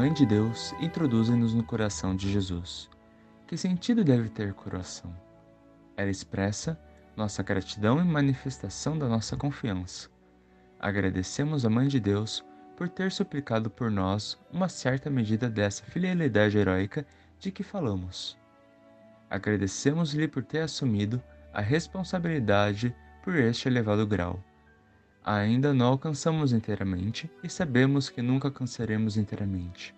Mãe de Deus, introduzem-nos no coração de Jesus. Que sentido deve ter coração? Ela expressa nossa gratidão e manifestação da nossa confiança. Agradecemos a Mãe de Deus por ter suplicado por nós uma certa medida dessa filialidade heróica de que falamos. Agradecemos-lhe por ter assumido a responsabilidade por este elevado grau ainda não alcançamos inteiramente e sabemos que nunca alcançaremos inteiramente.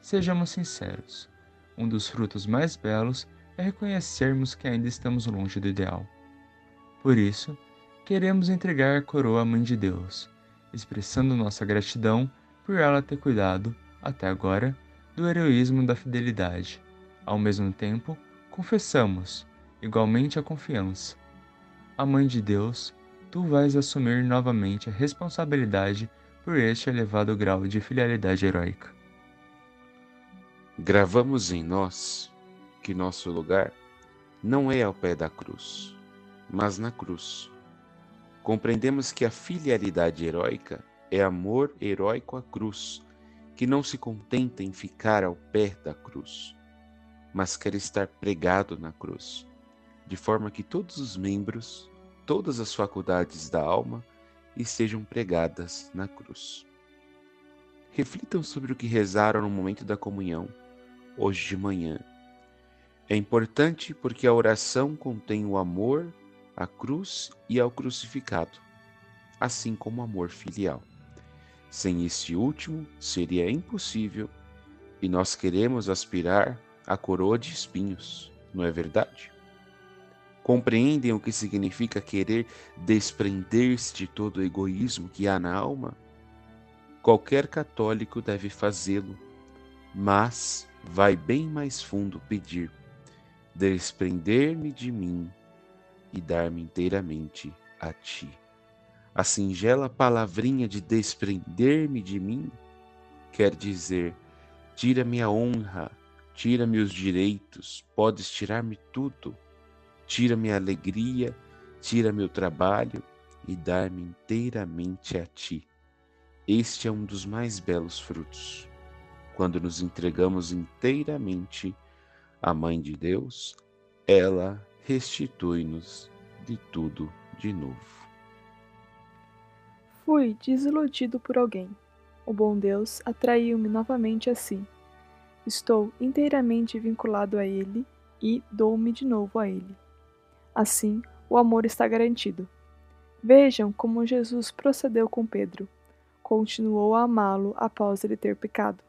Sejamos sinceros, um dos frutos mais belos é reconhecermos que ainda estamos longe do ideal. Por isso, queremos entregar a coroa à Mãe de Deus, expressando nossa gratidão por ela ter cuidado, até agora, do heroísmo da fidelidade. Ao mesmo tempo, confessamos, igualmente, a confiança. A Mãe de Deus tu vais assumir novamente a responsabilidade por este elevado grau de filialidade heróica. Gravamos em nós que nosso lugar não é ao pé da cruz, mas na cruz. Compreendemos que a filialidade heróica é amor heróico à cruz, que não se contenta em ficar ao pé da cruz, mas quer estar pregado na cruz, de forma que todos os membros todas as faculdades da alma estejam pregadas na cruz. Reflitam sobre o que rezaram no momento da comunhão, hoje de manhã. É importante porque a oração contém o amor à cruz e ao crucificado, assim como o amor filial. Sem este último, seria impossível e nós queremos aspirar à coroa de espinhos, não é verdade? Compreendem o que significa querer desprender-se de todo o egoísmo que há na alma? Qualquer católico deve fazê-lo, mas vai bem mais fundo pedir: desprender-me de mim e dar-me inteiramente a ti. A singela palavrinha de desprender-me de mim quer dizer: tira-me a honra, tira-me os direitos, podes tirar-me tudo Tira-me a alegria, tira meu trabalho e dar-me inteiramente a ti. Este é um dos mais belos frutos. Quando nos entregamos inteiramente à Mãe de Deus, ela restitui-nos de tudo de novo. Fui desiludido por alguém. O bom Deus atraiu-me novamente a si. Estou inteiramente vinculado a Ele e dou-me de novo a Ele. Assim, o amor está garantido. Vejam como Jesus procedeu com Pedro. Continuou a amá-lo após ele ter pecado.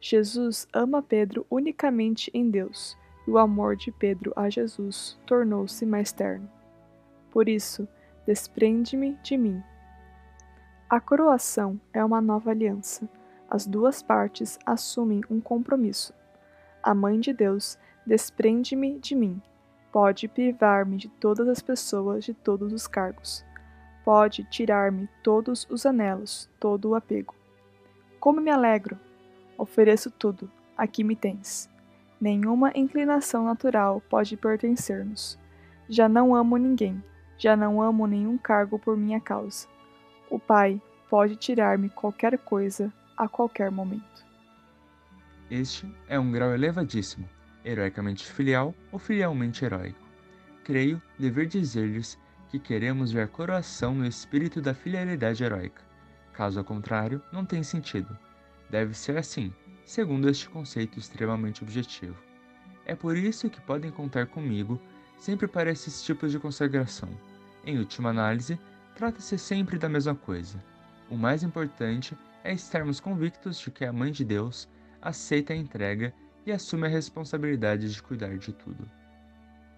Jesus ama Pedro unicamente em Deus, e o amor de Pedro a Jesus tornou-se mais terno. Por isso, desprende-me de mim. A coroação é uma nova aliança. As duas partes assumem um compromisso. A Mãe de Deus desprende-me de mim Pode privar-me de todas as pessoas, de todos os cargos. Pode tirar-me todos os anelos, todo o apego. Como me alegro! Ofereço tudo, aqui me tens. Nenhuma inclinação natural pode pertencer-nos. Já não amo ninguém, já não amo nenhum cargo por minha causa. O Pai pode tirar-me qualquer coisa a qualquer momento. Este é um grau elevadíssimo heroicamente filial ou filialmente heróico. Creio dever dizer-lhes que queremos ver a coroação no espírito da filialidade heróica. Caso contrário, não tem sentido. Deve ser assim, segundo este conceito extremamente objetivo. É por isso que podem contar comigo sempre para esses tipos de consagração. Em última análise, trata-se sempre da mesma coisa. O mais importante é estarmos convictos de que a Mãe de Deus aceita a entrega e assume a responsabilidade de cuidar de tudo.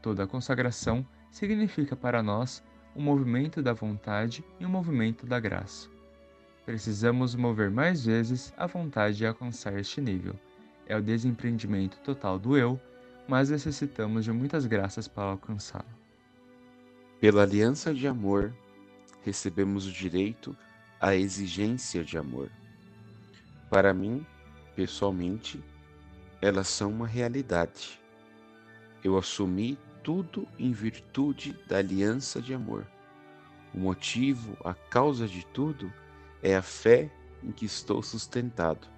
Toda a consagração significa para nós um movimento da vontade e um movimento da graça. Precisamos mover mais vezes a vontade de alcançar este nível. É o desempreendimento total do eu, mas necessitamos de muitas graças para alcançá-lo. Pela aliança de amor, recebemos o direito à exigência de amor. Para mim, pessoalmente, elas são uma realidade. Eu assumi tudo em virtude da aliança de amor. O motivo, a causa de tudo é a fé em que estou sustentado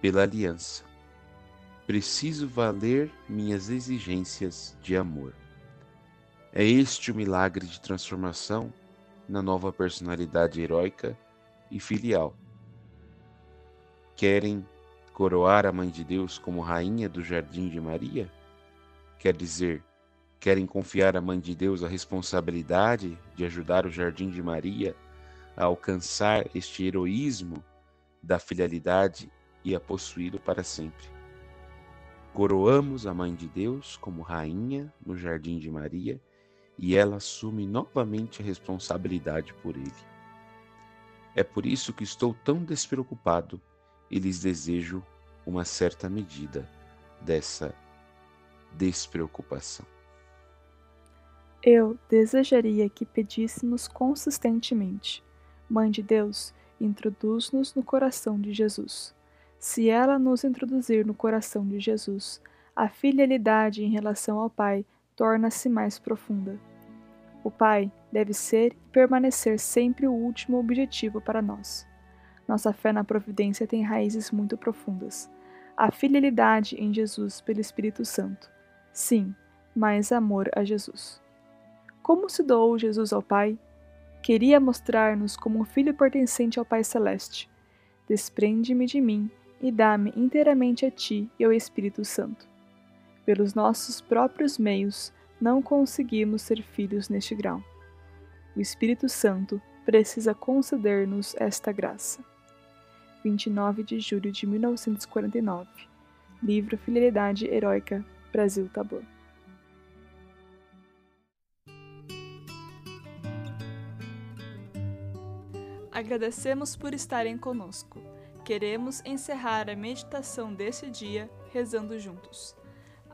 pela aliança. Preciso valer minhas exigências de amor. É este o milagre de transformação na nova personalidade heróica e filial. Querem coroar a Mãe de Deus como rainha do Jardim de Maria? Quer dizer, querem confiar à Mãe de Deus a responsabilidade de ajudar o Jardim de Maria a alcançar este heroísmo da filialidade e a possuí-lo para sempre. Coroamos a Mãe de Deus como rainha no Jardim de Maria e ela assume novamente a responsabilidade por ele. É por isso que estou tão despreocupado e lhes desejo uma certa medida dessa despreocupação. Eu desejaria que pedíssemos consistentemente Mãe de Deus, introduz-nos no coração de Jesus. Se ela nos introduzir no coração de Jesus, a filialidade em relação ao Pai torna-se mais profunda. O Pai deve ser e permanecer sempre o último objetivo para nós. Nossa fé na providência tem raízes muito profundas. A filialidade em Jesus pelo Espírito Santo. Sim, mais amor a Jesus. Como se doou Jesus ao Pai? Queria mostrar-nos como um filho pertencente ao Pai Celeste. Desprende-me de mim e dá-me inteiramente a Ti e ao Espírito Santo. Pelos nossos próprios meios, não conseguimos ser filhos neste grau. O Espírito Santo precisa conceder-nos esta graça. 29 de julho de 1949 Livro Fidelidade Heróica, Brasil Tabor. Agradecemos por estarem conosco. Queremos encerrar a meditação desse dia rezando juntos.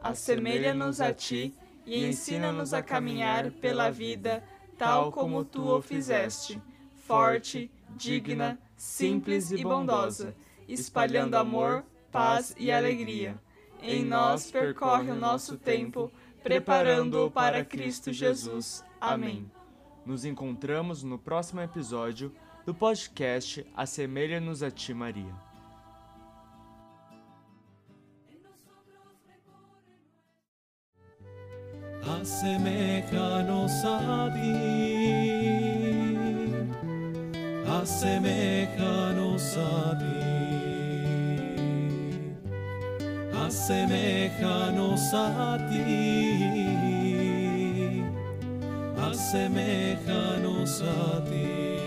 Assemelha-nos a ti e ensina-nos a caminhar pela vida tal como tu o fizeste, forte, digna, simples e bondosa, espalhando amor, paz e alegria. Em nós percorre o nosso tempo, preparando-o para Cristo Jesus. Amém. Nos encontramos no próximo episódio do podcast Assemelha-nos a Ti, Maria. Asemeja-nos a ti, asemeja-nos a ti, asemeja-nos a ti, asemeja-nos a ti.